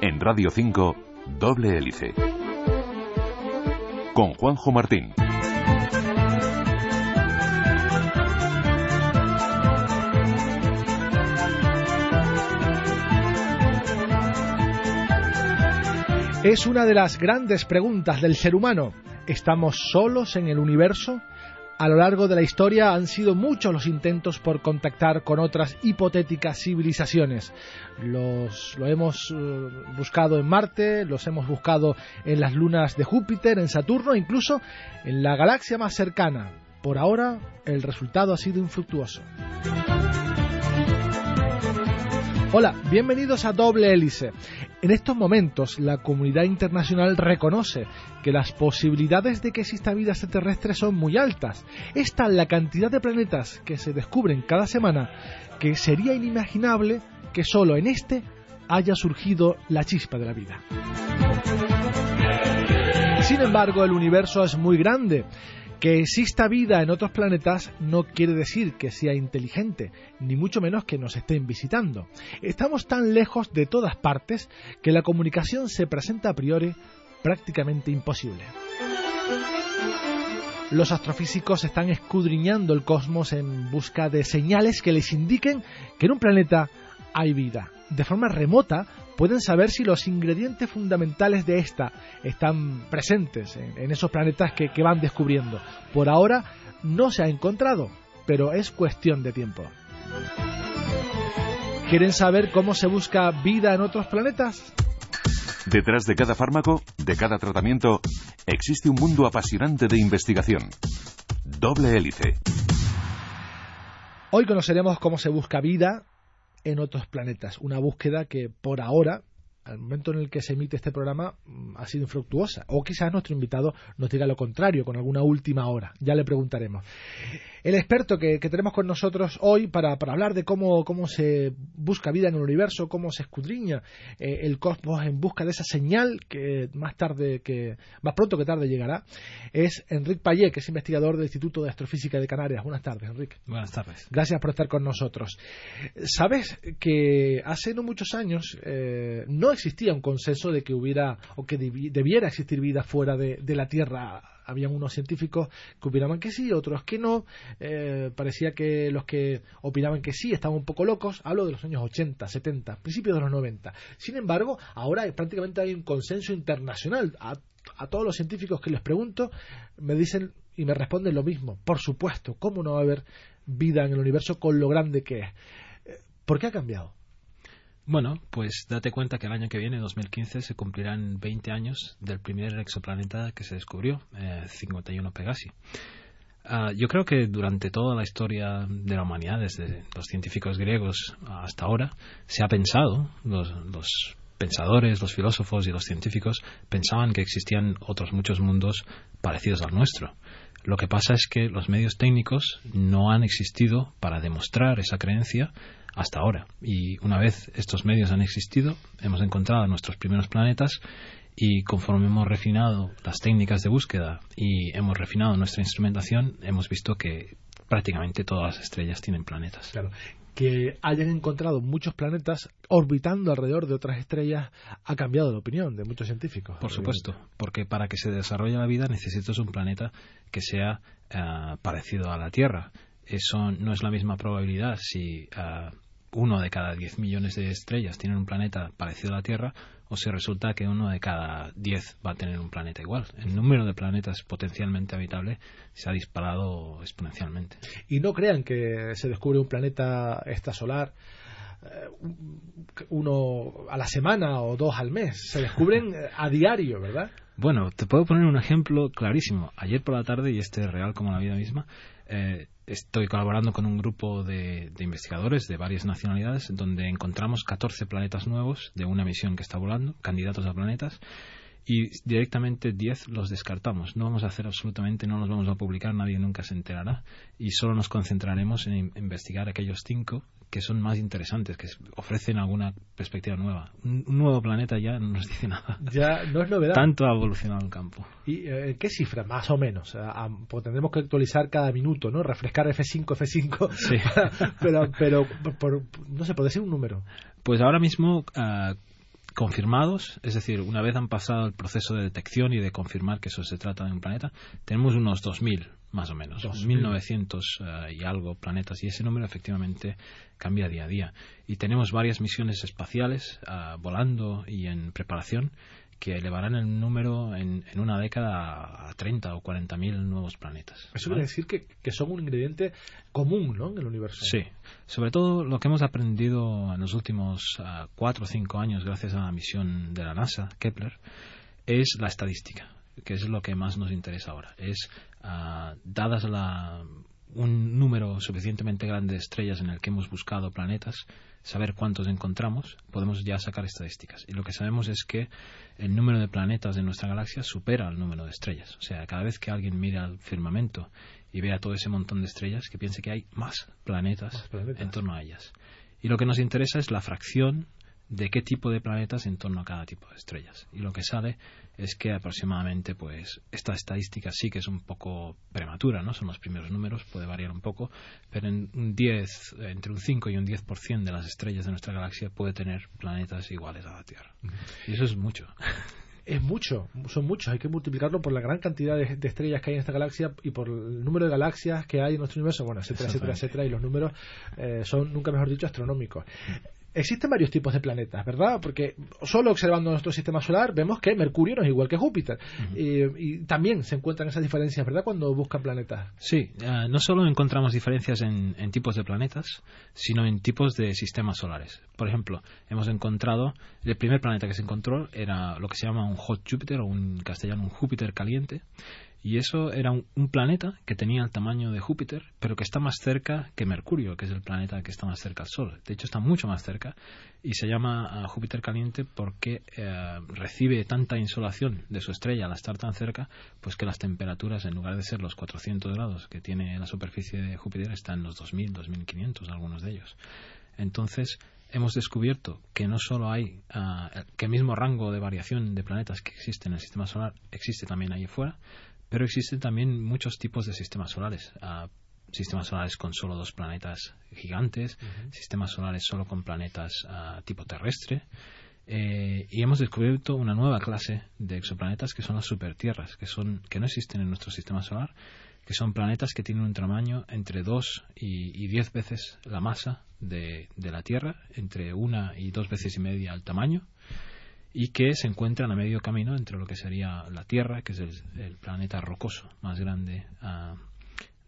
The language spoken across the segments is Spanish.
En Radio 5, Doble Hélice. Con Juanjo Martín. Es una de las grandes preguntas del ser humano. ¿Estamos solos en el universo? A lo largo de la historia han sido muchos los intentos por contactar con otras hipotéticas civilizaciones. Los, lo hemos eh, buscado en Marte, los hemos buscado en las lunas de Júpiter, en Saturno, incluso en la galaxia más cercana. Por ahora, el resultado ha sido infructuoso. Hola, bienvenidos a Doble Hélice. En estos momentos, la comunidad internacional reconoce que las posibilidades de que exista vida extraterrestre son muy altas. Es tal la cantidad de planetas que se descubren cada semana que sería inimaginable que solo en este haya surgido la chispa de la vida. Sin embargo, el universo es muy grande que exista vida en otros planetas no quiere decir que sea inteligente, ni mucho menos que nos estén visitando. Estamos tan lejos de todas partes que la comunicación se presenta a priori prácticamente imposible. Los astrofísicos están escudriñando el cosmos en busca de señales que les indiquen que en un planeta hay vida. De forma remota pueden saber si los ingredientes fundamentales de esta están presentes en, esos planetas que, que van descubriendo. Por ahora no se ha encontrado, pero es cuestión de tiempo. ¿Quieren saber cómo se busca vida en otros planetas? Detrás de cada fármaco, de cada tratamiento, existe un mundo apasionante de investigación. Doble hélice. Hoy conoceremos cómo se busca vida en otros planetas. Una búsqueda que por ahora al momento en el que se emite este programa mm, ha sido infructuosa. O quizás nuestro invitado nos diga lo contrario, con alguna última hora. Ya le preguntaremos. El experto que, tenemos con nosotros hoy para, hablar de cómo, cómo, se busca vida en el universo, cómo se escudriña eh, el cosmos en busca de esa señal que más tarde, que más pronto que tarde llegará, es Enrique Payet, que es investigador del Instituto de Astrofísica de Canarias. Buenas tardes, Enrique. Buenas tardes. Gracias por estar con nosotros. Sabes que hace no muchos años eh, no existía un consenso de que hubiera o que debiera existir vida fuera de, la Tierra. Habían unos científicos que opinaban que sí, otros que no. Eh, parecía que los que opinaban que sí estaban un poco locos. Hablo de los años 80, 70, principios de los 90. Sin embargo, ahora prácticamente hay un consenso internacional. A, a todos los científicos que les pregunto me dicen y me responden lo mismo. Por supuesto, ¿cómo no va a haber vida en el universo con lo grande que es? Eh, ¿Por qué ha cambiado? Bueno, pues date cuenta que el año que viene, 2015, se cumplirán 20 años del primer exoplaneta que se descubrió, 51 eh, Pegasi. Ah, yo creo que durante toda la historia de la humanidad, desde los científicos griegos hasta ahora, se ha pensado, los pensadores, los filósofos y los científicos pensaban que existían otros muchos mundos parecidos al nuestro. Lo que pasa es que los medios técnicos no han existido para demostrar esa creencia hasta ahora. Y una vez estos medios han existido, hemos encontrado nuestros primeros planetas y conforme hemos refinado las técnicas de búsqueda y hemos refinado nuestra instrumentación, hemos visto que prácticamente todas las estrellas tienen planetas. Que hayan encontrado muchos planetas orbitando alrededor de otras estrellas ha cambiado la opinión de muchos científicos. Por supuesto, porque para que se desarrolle la vida necesitas un planeta que sea eh, parecido a la Tierra. Eso no es la misma probabilidad si eh, uno de cada 10 millones de estrellas tienen un planeta parecido a la Tierra, o si resulta que uno de cada 10 va a tener un planeta igual. El número de planetas potencialmente habitables se ha disparado exponencialmente. Y no crean que se descubre un planeta extrasolar eh, uno a la semana o dos al mes. Se descubren eh, a diario, ¿verdad? Bueno, te puedo poner un ejemplo clarísimo. Ayer por la tarde, y este es real como la vida misma, eh, estoy colaborando con un grupo de, investigadores de varias nacionalidades donde encontramos 14 planetas nuevos de una misión que está volando, candidatos a planetas, y directamente 10 los descartamos. No vamos a hacer absolutamente, no los vamos a publicar, nadie nunca se enterará y solo nos concentraremos en investigar aquellos 5 que son más interesantes, que ofrecen alguna perspectiva nueva. Un, nuevo planeta ya no nos dice nada. Ya no es novedad. Tanto ha evolucionado el campo. ¿Y eh, qué cifra, más o menos? pues tendremos que actualizar cada minuto, ¿no? Refrescar F5, F5. Sí. pero, pero por, no sé, puede ser un número. Pues ahora mismo ah, confirmados, es decir, una vez han pasado el proceso de detección y de confirmar que eso se trata de un planeta, tenemos unos 2.000 más o menos, 2.900 eh, y algo planetas y ese número efectivamente cambia día a día. Y tenemos varias misiones espaciales uh, volando y en preparación que elevarán el número en, una década a 30 o 40 mil nuevos planetas. Eso quiere decir que, son un ingrediente común ¿no? en el universo. Sí, sobre todo lo que hemos aprendido en los últimos uh, cuatro o cinco años gracias a la misión de la NASA, Kepler, es la estadística, que es lo que más nos interesa ahora. Es, uh, dadas la, un número suficientemente grande de estrellas en el que hemos buscado planetas, saber cuántos encontramos, podemos ya sacar estadísticas. Y lo que sabemos es que el número de planetas de nuestra galaxia supera el número de estrellas. O sea, cada vez que alguien mira al firmamento y vea todo ese montón de estrellas, que piense que hay más planetas, en torno a ellas. Y lo que nos interesa es la fracción de qué tipo de planetas en torno a cada tipo de estrellas. Y lo que sale es que aproximadamente, pues, esta estadística sí que es un poco prematura, ¿no? Son los primeros números, puede variar un poco, pero en un 10, entre un 5 y un 10% de las estrellas de nuestra galaxia puede tener planetas iguales a la Tierra. Y eso es mucho. Es mucho, son muchos. Hay que multiplicarlo por la gran cantidad de, estrellas que hay en esta galaxia y por el número de galaxias que hay en nuestro universo, bueno, etcétera, etcétera, etcétera. Y los números eh, son, nunca mejor dicho, astronómicos existen varios tipos de planetas, ¿verdad? Porque solo observando nuestro sistema solar vemos que Mercurio no es igual que Júpiter. y, también se encuentran esas diferencias, ¿verdad? Cuando buscan planetas. Sí, eh, no solo encontramos diferencias en, tipos de planetas, sino en tipos de sistemas solares. Por ejemplo, hemos encontrado, el primer planeta que se encontró era lo que se llama un hot Júpiter o un castellano un Júpiter caliente y eso era un, planeta que tenía el tamaño de Júpiter, pero que está más cerca que Mercurio, que es el planeta que está más cerca al Sol. De hecho, está mucho más cerca y se llama ah, Júpiter caliente porque eh, recibe tanta insolación de su estrella al estar tan cerca, pues que las temperaturas, en lugar de ser los 400 grados que tiene la superficie de Júpiter, están en los 2000, 2500, algunos de ellos. Entonces, hemos descubierto que no solo hay ah, que el mismo rango de variación de planetas que existe en el sistema solar existe también ahí fuera, pero existen también muchos tipos de sistemas solares. Uh, sistemas solares con solo dos planetas gigantes, sistemas solares solo con planetas uh, tipo terrestre. Eh, y hemos descubierto una nueva clase de exoplanetas que son las supertierras, que, son, que no existen en nuestro sistema solar, que son planetas que tienen un tamaño entre 2 y, y 10 veces la masa de, de, la Tierra, entre una y dos veces y media el tamaño, y que se encuentran a medio camino entre lo que sería la Tierra, que es el, planeta rocoso más grande uh,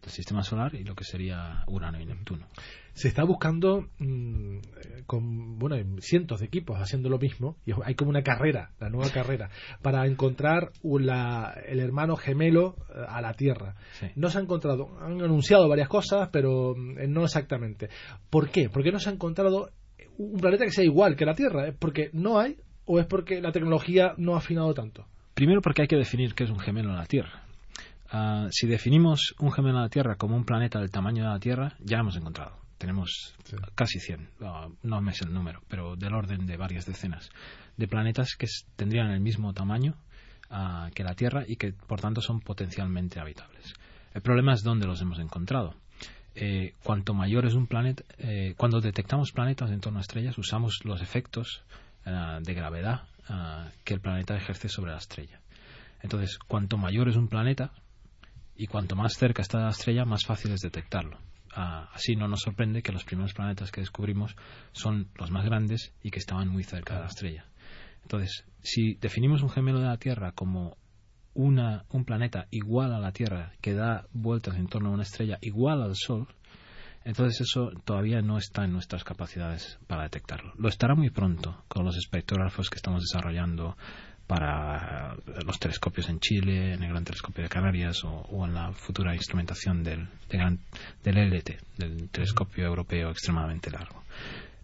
del sistema solar, y lo que sería Urano y Neptuno. Se está buscando mm, con bueno cientos de equipos haciendo lo mismo y hay como una carrera, la nueva carrera, para encontrar el hermano gemelo eh, a la Tierra. No se ha encontrado, han anunciado varias cosas, pero mm, no exactamente. ¿Por qué? Porque no se ha encontrado un planeta que sea igual que la Tierra, porque no hay o es porque la tecnología no ha afinado tanto? Primero porque hay que definir qué es un gemelo en la Tierra. Ah, si definimos un gemelo en la Tierra como un planeta del tamaño de la Tierra, ya lo hemos encontrado. Tenemos casi 100, ah, no me sé el número, pero del orden de varias decenas de planetas que tendrían el mismo tamaño ah, que la Tierra y que por tanto son potencialmente habitables. El problema es dónde los hemos encontrado. Eh, cuanto mayor es un planeta, eh, cuando detectamos planetas en torno a estrellas, usamos los efectos eh, de gravedad eh, que el planeta ejerce sobre la estrella. Entonces, cuanto mayor es un planeta y cuanto más cerca está la estrella, más fácil es detectarlo. Ah, así no nos sorprende que los primeros planetas que descubrimos son los más grandes y que estaban muy cerca de la estrella. Entonces, si definimos un gemelo de la Tierra como una, un planeta igual a la Tierra que da vueltas en torno a una estrella igual al Sol, entonces eso todavía no está en nuestras capacidades para detectarlo. Lo estará muy pronto con los espectrógrafos que estamos desarrollando para los telescopios en Chile, en el Gran Telescopio de Canarias o, en la futura instrumentación del, del LT, del Telescopio Europeo extremadamente largo.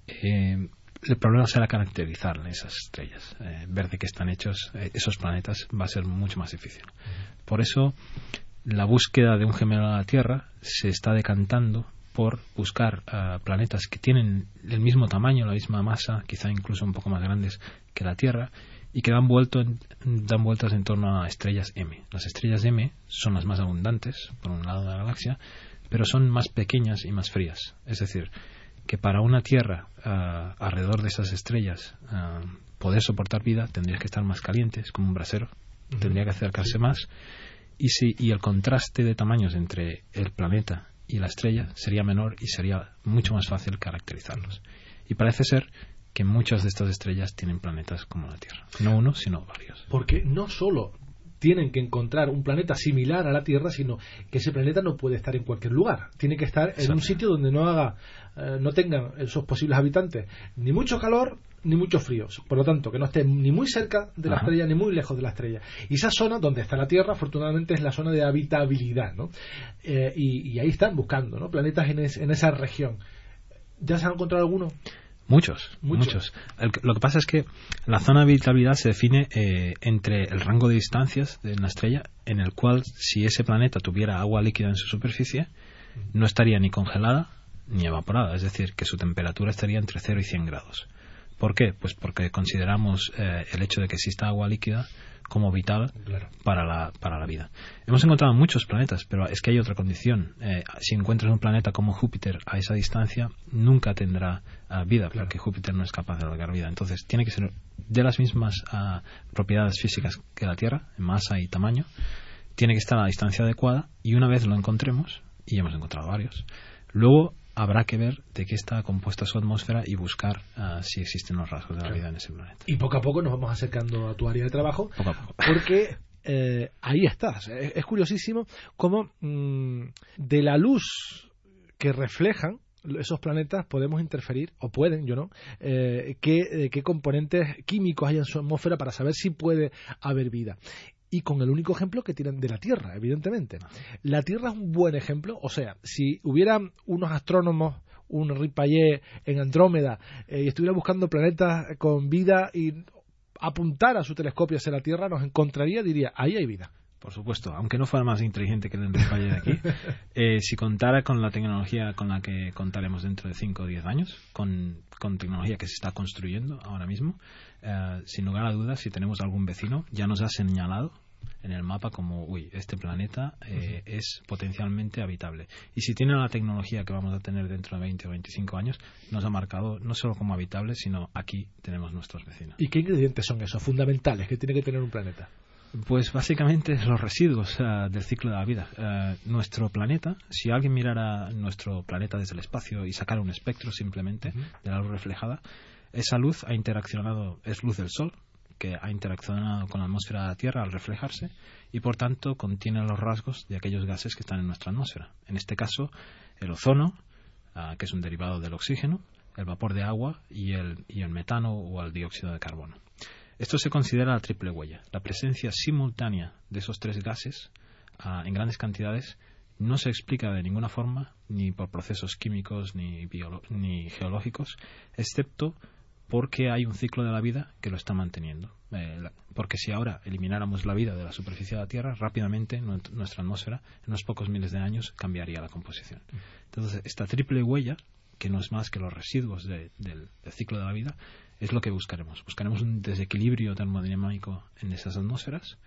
Eh, el problema será caracterizar esas estrellas, eh, ver de qué están hechos esos planetas va a ser mucho más difícil. Por eso, la búsqueda de un gemelo a la Tierra se está decantando por buscar planetas que tienen el mismo tamaño, la misma masa, quizá incluso un poco más grandes que la Tierra, y que dan, vuelto dan vueltas en torno a estrellas M. Las estrellas M son las más abundantes, por un lado de la galaxia, pero son más pequeñas y más frías. Es decir, que para una Tierra ah, alrededor de esas estrellas ah, poder soportar vida tendría que estar más calientes, como un brasero, tendría que acercarse más, y, si, y el contraste de tamaños entre el planeta y la estrella sería menor y sería mucho más fácil caracterizarlos. Y parece ser que muchas de estas estrellas tienen planetas como la Tierra. No uno, sino varios. Porque no solo tienen que encontrar un planeta similar a la Tierra, sino que ese planeta no puede estar en cualquier lugar. Tiene que estar en un sitio donde no haga, eh, no tengan esos posibles habitantes ni mucho calor ni mucho frío. Por lo tanto, que no esté ni muy cerca de la estrella ni muy lejos de la estrella. Y esa zona donde está la Tierra, afortunadamente, es la zona de habitabilidad, ¿no? Eh, y, ahí están buscando, ¿no? Planetas en, en esa región. ¿Ya se han encontrado alguno? Muchos, muchos. lo que pasa es que la zona de habitabilidad se define eh, entre el rango de distancias de una estrella en el cual si ese planeta tuviera agua líquida en su superficie, no estaría ni congelada ni evaporada, es decir, que su temperatura estaría entre 0 y 100 grados. ¿Por qué? Pues porque consideramos eh, el hecho de que exista agua líquida como vital para, la, para la vida. Hemos encontrado muchos planetas, pero es que hay otra condición. Eh, si encuentras un planeta como Júpiter a esa distancia, nunca tendrá ah, vida, porque Júpiter no es capaz de albergar vida. Entonces, tiene que ser de las mismas ah, propiedades físicas que la Tierra, en masa y tamaño. Tiene que estar a la distancia adecuada y una vez lo encontremos, y hemos encontrado varios, luego habrá que ver de qué está compuesta su atmósfera y buscar ah, si existen los rasgos de la vida en ese planeta. Y poco a poco nos vamos acercando a tu área de trabajo, porque eh, ahí estás. Es, curiosísimo cómo mm, de la luz que reflejan esos planetas podemos interferir, o pueden, yo no, eh, qué, eh, qué componentes químicos hay en su atmósfera para saber si puede haber vida y con el único ejemplo que tienen de la Tierra, evidentemente. La Tierra es un buen ejemplo, o sea, si hubiera unos astrónomos, un Ripayé en Andrómeda, eh, y estuviera buscando planetas con vida y apuntara su telescopio hacia la Tierra, nos encontraría, diría, ahí hay vida. Por supuesto, aunque no fuera más inteligente que el Ripayé de aquí, eh, si contara con la tecnología con la que contaremos dentro de 5 o 10 años, con, tecnología que se está construyendo ahora mismo, eh, sin lugar a dudas, si tenemos algún vecino, ya nos ha señalado en el mapa como, uy, este planeta eh, es potencialmente habitable. Y si tiene la tecnología que vamos a tener dentro de 20 o 25 años, nos ha marcado no solo como habitable, sino aquí tenemos nuestros vecinos. ¿Y qué ingredientes son esos fundamentales que tiene que tener un planeta? Pues básicamente los residuos eh, del ciclo de la vida. Eh, nuestro planeta, si alguien mirara nuestro planeta desde el espacio y sacara un espectro simplemente de la luz reflejada, esa luz ha interaccionado, es luz del Sol, que ha interaccionado con la atmósfera de la Tierra al reflejarse y por tanto contiene los rasgos de aquellos gases que están en nuestra atmósfera. En este caso, el ozono, ah, que es un derivado del oxígeno, el vapor de agua y el, y el metano o el dióxido de carbono. Esto se considera la triple huella. La presencia simultánea de esos tres gases ah, en grandes cantidades no se explica de ninguna forma, ni por procesos químicos ni, ni geológicos, excepto porque hay un ciclo de la vida que lo está manteniendo. Eh, porque si ahora elimináramos la vida de la superficie de la Tierra, rápidamente nuestra atmósfera, en unos pocos miles de años, cambiaría la composición. Entonces, esta triple huella, que no es más que los residuos del, ciclo de la vida, es lo que buscaremos. Buscaremos un desequilibrio termodinámico en esas atmósferas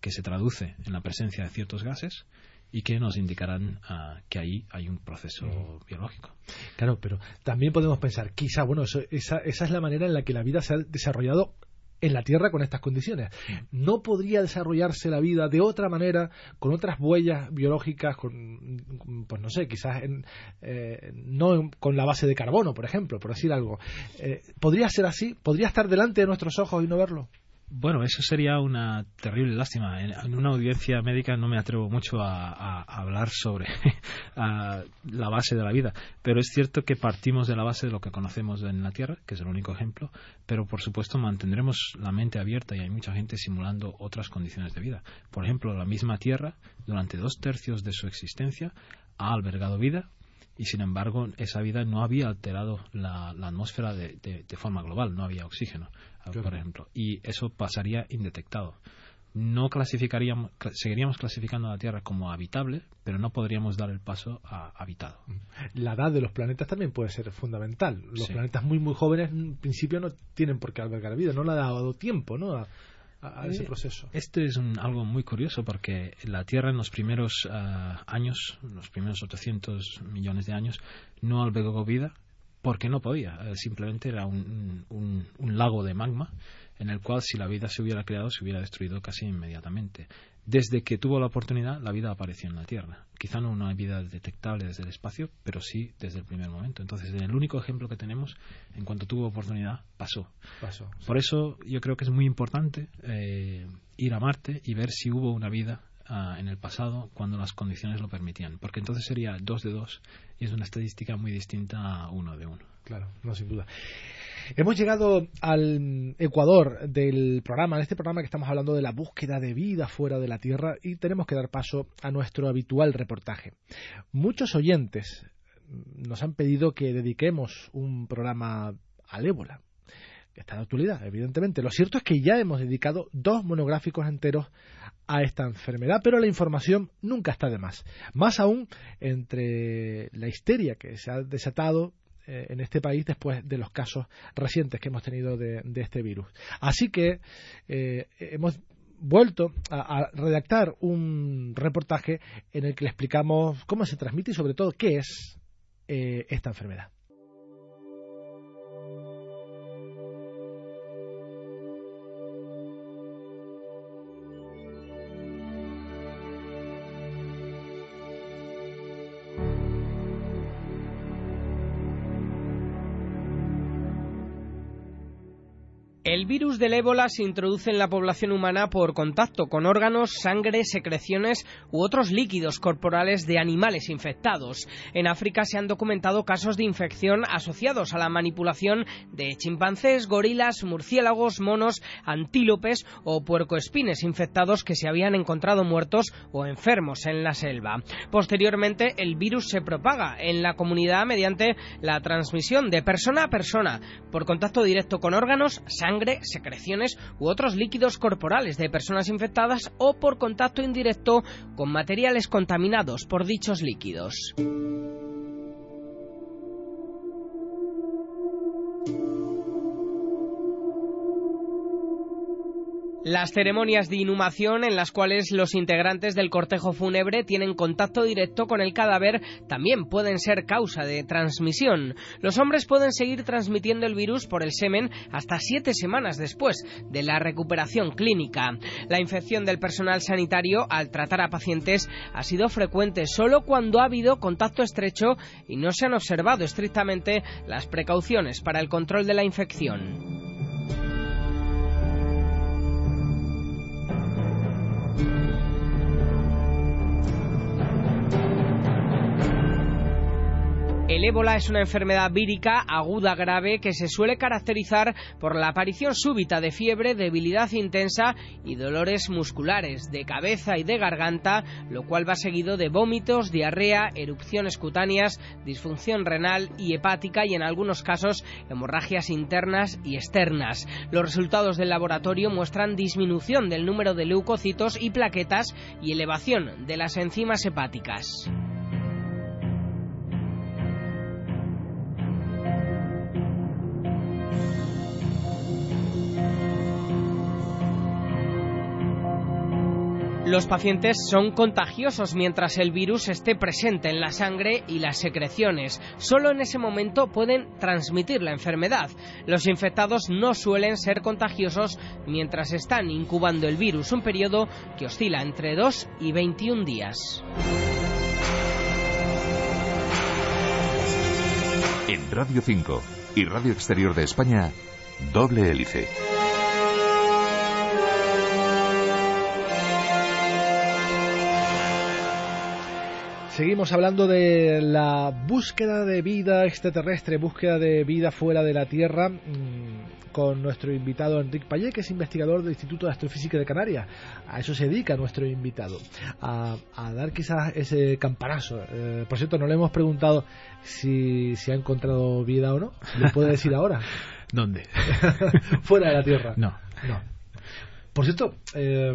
que se traduce en la presencia de ciertos gases y que nos indicarán ah, que ahí hay un proceso biológico. Claro, pero también podemos pensar, quizá, bueno, esa, esa es la manera en la que la vida se ha desarrollado en la Tierra con estas condiciones. ¿No podría desarrollarse la vida de otra manera, con otras huellas biológicas, con, pues no sé, quizás eh, no con la base de carbono, por ejemplo, por decir algo? Eh, ¿Podría ser así? ¿Podría estar delante de nuestros ojos y no verlo? Bueno, eso sería una terrible lástima. En, una audiencia médica no me atrevo mucho a, hablar sobre la base de la vida, pero es cierto que partimos de la base de lo que conocemos en la Tierra, que es el único ejemplo, pero por supuesto mantendremos la mente abierta y hay mucha gente simulando otras condiciones de vida. Por ejemplo, la misma Tierra, durante dos tercios de su existencia, ha albergado vida, y sin embargo esa vida no había alterado la, atmósfera de, forma global, no había oxígeno, por ejemplo, y eso pasaría indetectado. No clasificaríamos, seguiríamos clasificando a la Tierra como habitable, pero no podríamos dar el paso a habitado. La edad de los planetas también puede ser fundamental. Los planetas muy muy jóvenes en principio no tienen por qué albergar vida, no le ha dado tiempo, ¿no? a, ese proceso. Esto es algo muy curioso porque la Tierra en los primeros uh, años, los primeros 800 millones de años, no albergó vida porque no podía. Eh, simplemente era un, un, un, lago de magma en el cual si la vida se hubiera creado se hubiera destruido casi inmediatamente desde que tuvo la oportunidad, la vida apareció en la Tierra. Quizá no una vida detectable desde el espacio, pero sí desde el primer momento. Entonces, en el único ejemplo que tenemos, en cuanto tuvo oportunidad, pasó. pasó Por eso yo creo que es muy importante eh, ir a Marte y ver si hubo una vida ah, en el pasado cuando las condiciones lo permitían. Porque entonces sería dos de dos y es una estadística muy distinta a uno de uno. Claro, no sin duda. Hemos llegado al Ecuador del programa, en este programa que estamos hablando de la búsqueda de vida fuera de la Tierra y tenemos que dar paso a nuestro habitual reportaje. Muchos oyentes nos han pedido que dediquemos un programa al ébola, está de actualidad, evidentemente. Lo cierto es que ya hemos dedicado dos monográficos enteros a esta enfermedad, pero la información nunca está de más. Más aún entre la histeria que se ha desatado eh, en este país después de los casos recientes que hemos tenido de, este virus. Así que eh, hemos vuelto a, redactar un reportaje en el que le explicamos cómo se transmite y sobre todo qué es eh, esta enfermedad. El virus del ébola se introduce en la población humana por contacto con órganos, sangre, secreciones u otros líquidos corporales de animales infectados. En África se han documentado casos de infección asociados a la manipulación de chimpancés, gorilas, murciélagos, monos, antílopes o puercoespines infectados que se habían encontrado muertos o enfermos en la selva. Posteriormente, el virus se propaga en la comunidad mediante la transmisión de persona a persona por contacto directo con órganos, secreciones u otros líquidos corporales de personas infectadas o por contacto indirecto con materiales contaminados por dichos líquidos. Las ceremonias de inhumación en las cuales los integrantes del cortejo fúnebre tienen contacto directo con el cadáver también pueden ser causa de transmisión. Los hombres pueden seguir transmitiendo el virus por el semen hasta siete semanas después de la recuperación clínica. La infección del personal sanitario al tratar a pacientes ha sido frecuente solo cuando ha habido contacto estrecho y no se han observado estrictamente las precauciones para el control de la infección. El ébola es una enfermedad vírica aguda grave que se suele caracterizar por la aparición súbita de fiebre, debilidad intensa y dolores musculares de cabeza y de garganta, lo cual va seguido de vómitos, diarrea, erupciones cutáneas, disfunción renal y hepática y en algunos casos hemorragias internas y externas. Los resultados del laboratorio muestran disminución del número de leucocitos y plaquetas y elevación de las enzimas hepáticas. Los pacientes son contagiosos mientras el virus esté presente en la sangre y las secreciones. Solo en ese momento pueden transmitir la enfermedad. Los infectados no suelen ser contagiosos mientras están incubando el virus, un periodo que oscila entre 2 y 21 días. En Radio 5 y Radio Exterior de España, doble hélice. Seguimos hablando de la búsqueda de vida extraterrestre, búsqueda de vida fuera de la Tierra, mm, con nuestro invitado Enrique Payet, que es investigador del Instituto de Astrofísica de Canarias. A eso se dedica nuestro invitado, a, dar quizás ese campanazo. Eh, por cierto, no le hemos preguntado si, si ha encontrado vida o no. ¿Le puede decir ahora? ¿Dónde? fuera de la Tierra. No. No. Por cierto, eh,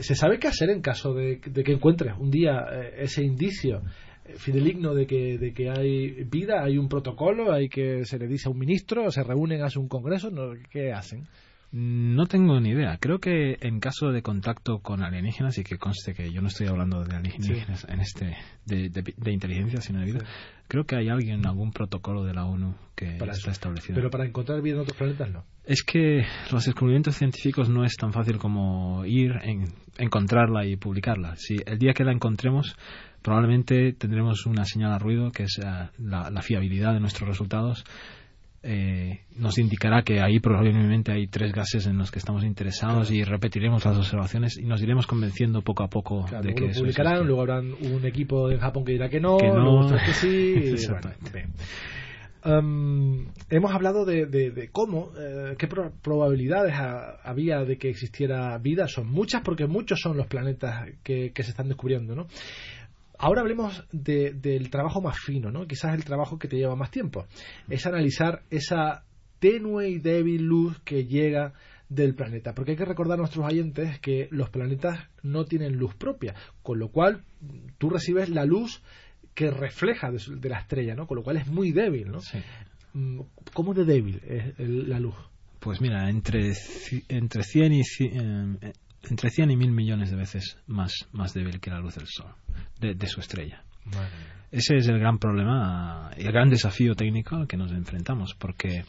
¿Se sabe qué hacer en caso de, que encuentres un día eh, ese indicio eh, fideligno de que, de que hay vida, hay un protocolo, hay que se le dice a un ministro, se reúnen, hacen un congreso, ¿qué hacen? No tengo ni idea. Creo que en caso de contacto con alienígenas, y que conste que yo no estoy hablando de alienígenas en este de, inteligencia, sino de vida, creo que hay alguien, algún protocolo de la ONU que está establecido. Pero para encontrar vida en otros planetas no. Es que los descubrimientos científicos no es tan fácil como ir, en, encontrarla y publicarla. Si el día que la encontremos, probablemente tendremos una señal a ruido, que es eh, la fiabilidad de nuestros resultados eh, nos indicará que ahí probablemente hay tres gases en los que estamos interesados y repetiremos las observaciones y nos iremos convenciendo poco a poco de que eso publicarán, luego habrán un equipo en Japón que dirá que no, que no. que sí. Um, hemos hablado de, cómo, eh, qué probabilidades había de que existiera vida. Son muchas porque muchos son los planetas que, que se están descubriendo, ¿no? Ahora hablemos del trabajo más fino, ¿no? Quizás el trabajo que te lleva más tiempo. Es analizar esa tenue y débil luz que llega del planeta. Porque hay que recordar a nuestros oyentes que los planetas no tienen luz propia, con lo cual tú recibes la luz que refleja de, la estrella, ¿no? Con lo cual es muy débil, ¿no? Mm, ¿Cómo de débil es la luz? Pues mira, entre, entre 100 y 100, entre 100 y 1000 millones de veces más, más débil que la luz del Sol, de, su estrella. Ese es el gran problema el gran desafío técnico al que nos enfrentamos, porque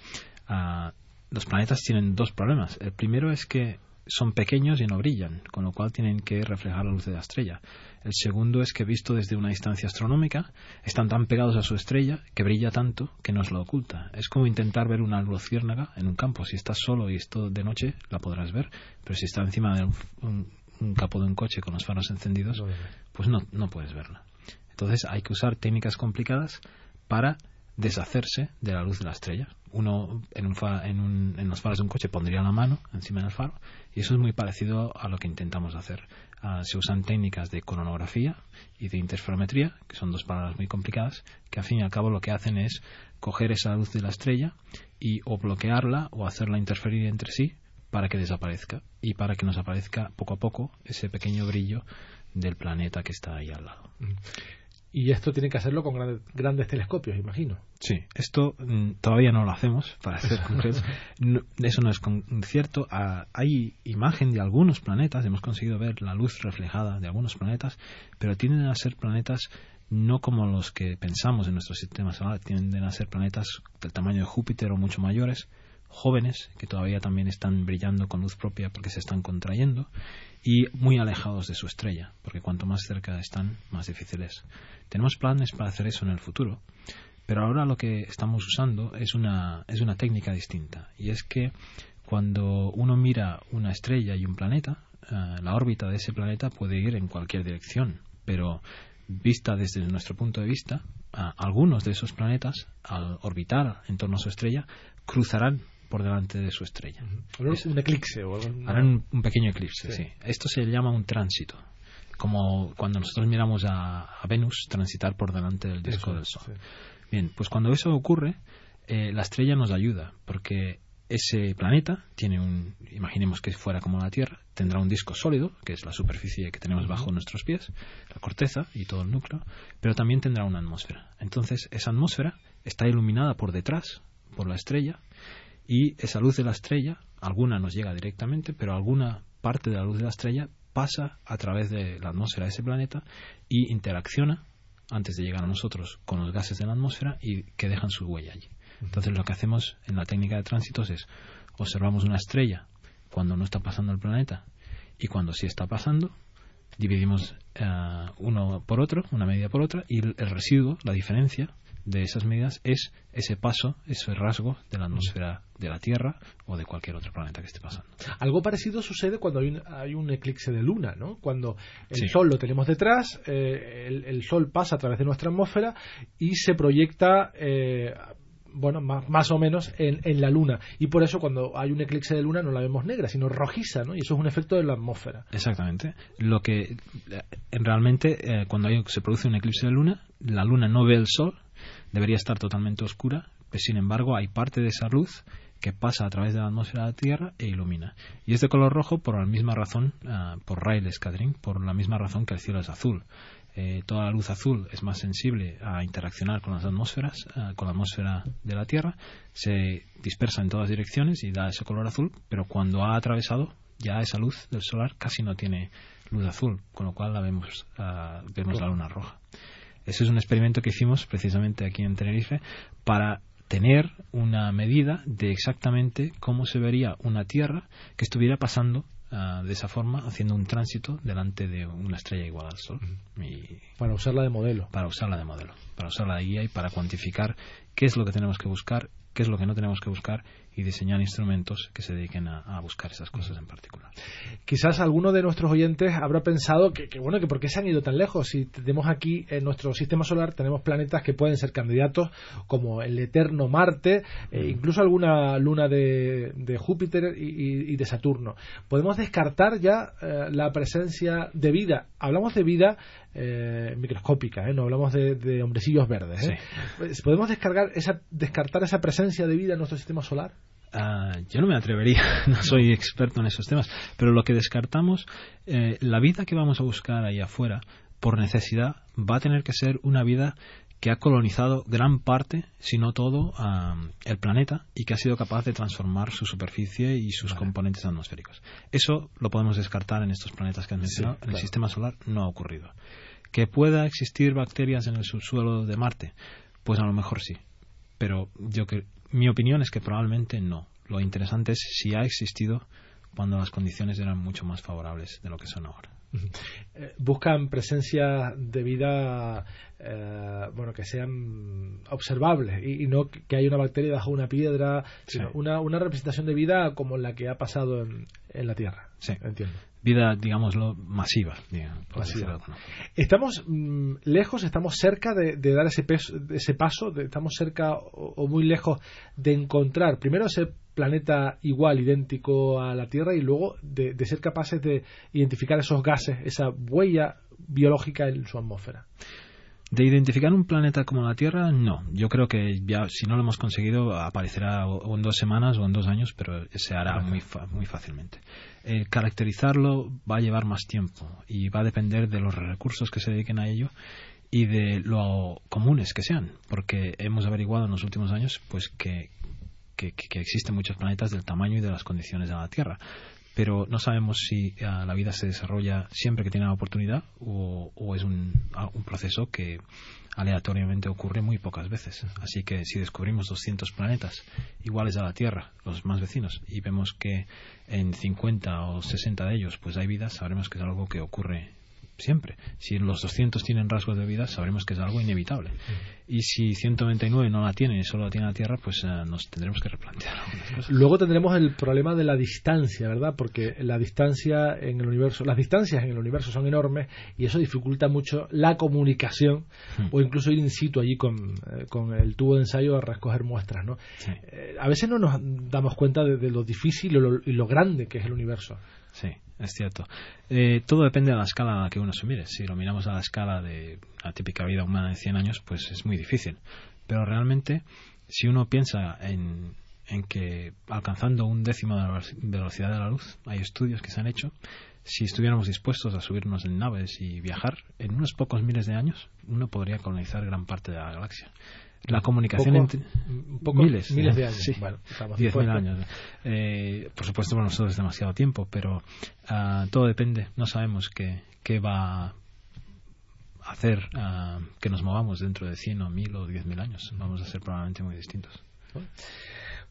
ah, los planetas tienen dos problemas. El primero es que son pequeños y no brillan, con lo cual tienen que reflejar la luz de la estrella. El segundo es que visto desde una distancia astronómica, están tan pegados a su estrella que brilla tanto que nos lo oculta. Es como intentar ver una luciérnaga en un campo. Si estás solo y esto de noche, la podrás ver, pero si está encima de un, un, capó de un coche con los faros encendidos, pues no, no puedes verla. Entonces hay que usar técnicas complicadas para deshacerse de la luz de la estrella. Uno en, un, en, en, los faros de un coche pondría la mano encima del faro y eso es muy parecido a lo que intentamos hacer. Ah, se usan técnicas de coronografía y de interferometría, que son dos palabras muy complicadas, que al fin y al cabo lo que hacen es coger esa luz de la estrella y o bloquearla o hacerla interferir entre sí para que desaparezca y para que nos aparezca poco a poco ese pequeño brillo del planeta que está ahí al lado. Y esto tiene que hacerlo con grandes, telescopios, imagino. Sí, esto mm, todavía no lo hacemos, para ser concretos. eso no es cierto. Ah, hay imagen de algunos planetas, hemos conseguido ver la luz reflejada de algunos planetas, pero tienden a ser planetas no como los que pensamos en nuestro sistema solar, tienden a ser planetas del tamaño de Júpiter o mucho mayores, jóvenes, que todavía también están brillando con luz propia porque se están contrayendo, y muy alejados de su estrella, porque cuanto más cerca están, más difícil es. Tenemos planes para hacer eso en el futuro, pero ahora lo que estamos usando es una, es una técnica distinta, y es que cuando uno mira una estrella y un planeta, eh, la órbita de ese planeta puede ir en cualquier dirección, pero vista desde nuestro punto de vista, algunos de esos planetas, al orbitar en torno a su estrella, cruzarán por delante de su estrella. un eclipse o Harán un, pequeño eclipse, sí. Esto se llama un tránsito, como cuando nosotros miramos a, Venus transitar por delante del disco del Sol. Bien, pues cuando eso ocurre, eh, la estrella nos ayuda, porque ese planeta tiene un, imaginemos que fuera como la Tierra, tendrá un disco sólido, que es la superficie que tenemos bajo nuestros pies, la corteza y todo el núcleo, pero también tendrá una atmósfera. Entonces, esa atmósfera está iluminada por detrás por la estrella y esa luz de la estrella, alguna nos llega directamente, pero alguna parte de la luz de la estrella pasa a través de la atmósfera de ese planeta y interacciona antes de llegar a nosotros con los gases de la atmósfera y que dejan su huella allí. Entonces lo que hacemos en la técnica de tránsitos es observamos una estrella cuando no está pasando el planeta y cuando sí está pasando dividimos eh, uno por otro, una medida por otra y el residuo, la diferencia de esas medidas es ese paso, ese rasgo de la atmósfera de la Tierra o de cualquier otro planeta que esté pasando. Algo parecido sucede cuando hay un, eclipse de luna, ¿no? Cuando el Sol lo tenemos detrás, eh, el, Sol pasa a través de nuestra atmósfera y se proyecta eh, bueno, más, o menos en, en, la luna. Y por eso cuando hay un eclipse de luna no la vemos negra, sino rojiza, ¿no? Y eso es un efecto de la atmósfera. Exactamente. Lo que eh, realmente eh, cuando se produce un eclipse de luna, la luna no ve el sol, debería estar totalmente oscura, pero sin embargo hay parte de esa luz que pasa a través de la atmósfera de la Tierra e ilumina. Y es de color rojo por la misma razón, uh, por Rayleigh Scattering, por la misma razón que el cielo es azul. Eh, toda la luz azul es más sensible a interaccionar con las atmósferas, eh, con la atmósfera de la Tierra, se dispersa en todas direcciones y da ese color azul, pero cuando ha atravesado ya esa luz del solar casi no tiene luz azul, con lo cual la vemos, ah, vemos la luna roja. Ese es un experimento que hicimos precisamente aquí en Tenerife para tener una medida de exactamente cómo se vería una Tierra que estuviera pasando Ah, de esa forma, haciendo un tránsito delante de una estrella igual al Sol. para usarla de modelo. Para usarla de modelo, para usarla de guía y para cuantificar qué es lo que tenemos que buscar, qué es lo que no tenemos que buscar y diseñar instrumentos que se dediquen a, buscar esas cosas en particular. Quizás alguno de nuestros oyentes habrá pensado que, bueno, que por qué se han ido tan lejos. Si tenemos aquí en nuestro sistema solar, tenemos planetas que pueden ser candidatos como el eterno Marte, e incluso alguna luna de, Júpiter y, de Saturno. Podemos descartar ya eh, la presencia de vida. Hablamos de vida eh, microscópica, no hablamos de, hombrecillos verdes. Pues, ¿Podemos descargar esa, descartar esa presencia de vida en nuestro sistema solar? Ah, yo no me atrevería, no soy experto en esos temas, pero lo que descartamos, eh, la vida que vamos a buscar ahí afuera, por necesidad, va a tener que ser una vida que ha colonizado gran parte, si no todo, el planeta y que ha sido capaz de transformar su superficie y sus componentes atmosféricos. Eso lo podemos descartar en estos planetas que han mencionado. en el sistema solar no ha ocurrido. ¿Que pueda existir bacterias en el subsuelo de Marte? Pues a lo mejor sí. Pero yo que, mi opinión es que probablemente no. Lo interesante es si ha existido cuando las condiciones eran mucho más favorables de lo que son ahora. Eh, buscan presencia de vida eh, bueno que sean observables y, no que haya una bacteria bajo una piedra sino una, una representación de vida como la que ha pasado en, en la Tierra. Sí. entiendo. Vida, digámoslo, masiva. Estamos mm, lejos, estamos cerca de, dar ese, ese paso, estamos cerca o, muy lejos de encontrar primero ese planeta igual, idéntico a la Tierra y luego de, ser capaces de identificar esos gases, esa huella biológica en su atmósfera. De identificar un planeta como la Tierra, no. Yo creo que ya, si no lo hemos conseguido, aparecerá o en dos semanas o en dos años, pero se hará muy, muy fácilmente. Eh, caracterizarlo va a llevar más tiempo y va a depender de los recursos que se dediquen a ello y de lo comunes que sean, porque hemos averiguado en los últimos años pues que, que, existen muchos planetas del tamaño y de las condiciones de la Tierra pero no sabemos si eh, la vida se desarrolla siempre que tiene la oportunidad o, es un, un, proceso que aleatoriamente ocurre muy pocas veces. Así que si descubrimos 200 planetas iguales a la Tierra, los más vecinos, y vemos que en 50 o 60 de ellos pues hay vida, sabremos que es algo que ocurre siempre. Si los 200 tienen rasgos de vida, sabremos que es algo inevitable. Y si 199 no la tienen y solo la tiene la Tierra, pues eh, nos tendremos que replantear algunas cosas. Luego tendremos el problema de la distancia, ¿verdad? Porque la distancia en el universo, las distancias en el universo son enormes y eso dificulta mucho la comunicación hmm. o incluso ir in situ allí con, eh, con, el tubo de ensayo a recoger muestras, ¿no? Eh, a veces no nos damos cuenta de, lo difícil y lo grande que es el universo. Sí, es cierto. Eh, todo depende de la escala a la que uno se mire. Si lo miramos a la escala de la típica vida humana de 100 años, pues es muy difícil. Pero realmente, si uno piensa en, en que alcanzando un décimo de la velocidad de la luz, hay estudios que se han hecho, si estuviéramos dispuestos a subirnos en naves y viajar, en unos pocos miles de años, uno podría colonizar gran parte de la galaxia la comunicación entre miles, miles de años. Sí, bueno, diez mil años. Eh, por supuesto, para nosotros es demasiado tiempo, pero uh, todo depende. No sabemos qué, qué va a hacer uh, que nos movamos dentro de 100 o 1000 o 10.000 años. Vamos a ser probablemente muy distintos.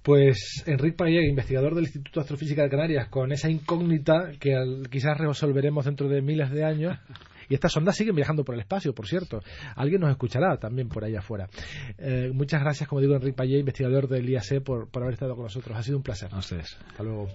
Pues Enrique Payet, investigador del Instituto de Astrofísica de Canarias, con esa incógnita que quizás resolveremos dentro de miles de años Y estas sondas siguen viajando por el espacio, por cierto. Alguien nos escuchará también por allá afuera. Eh, muchas gracias, como digo, Enrique Payet, investigador del IAC, por, por haber estado con nosotros. Ha sido un placer. A ustedes. Hasta luego.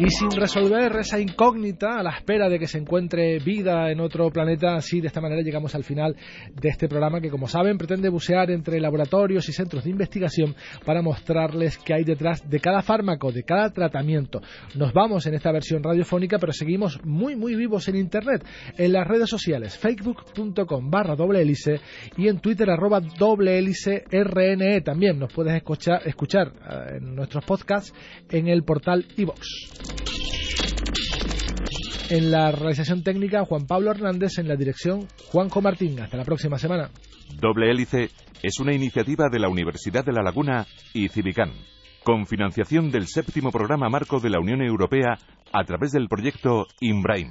Y sin resolver esa incógnita, a la espera de que se encuentre vida en otro planeta, así de esta manera llegamos al final de este programa que, como saben, pretende bucear entre laboratorios y centros de investigación para mostrarles qué hay detrás de cada fármaco, de cada tratamiento. Nos vamos en esta versión radiofónica, pero seguimos muy, muy vivos en Internet, en las redes sociales, facebook.com barra doble hélice y en Twitter arroba doble hélice RNE. También nos puedes escuchar, escuchar eh, en nuestros podcasts en el portal iVox. En la realización técnica, Juan Pablo Hernández. En la dirección, Juanjo Martín. Hasta la próxima semana. Doble Hélice es una iniciativa de la Universidad de La Laguna y Civicán, con financiación del séptimo programa marco de la Unión Europea a través del proyecto IMBRAIM.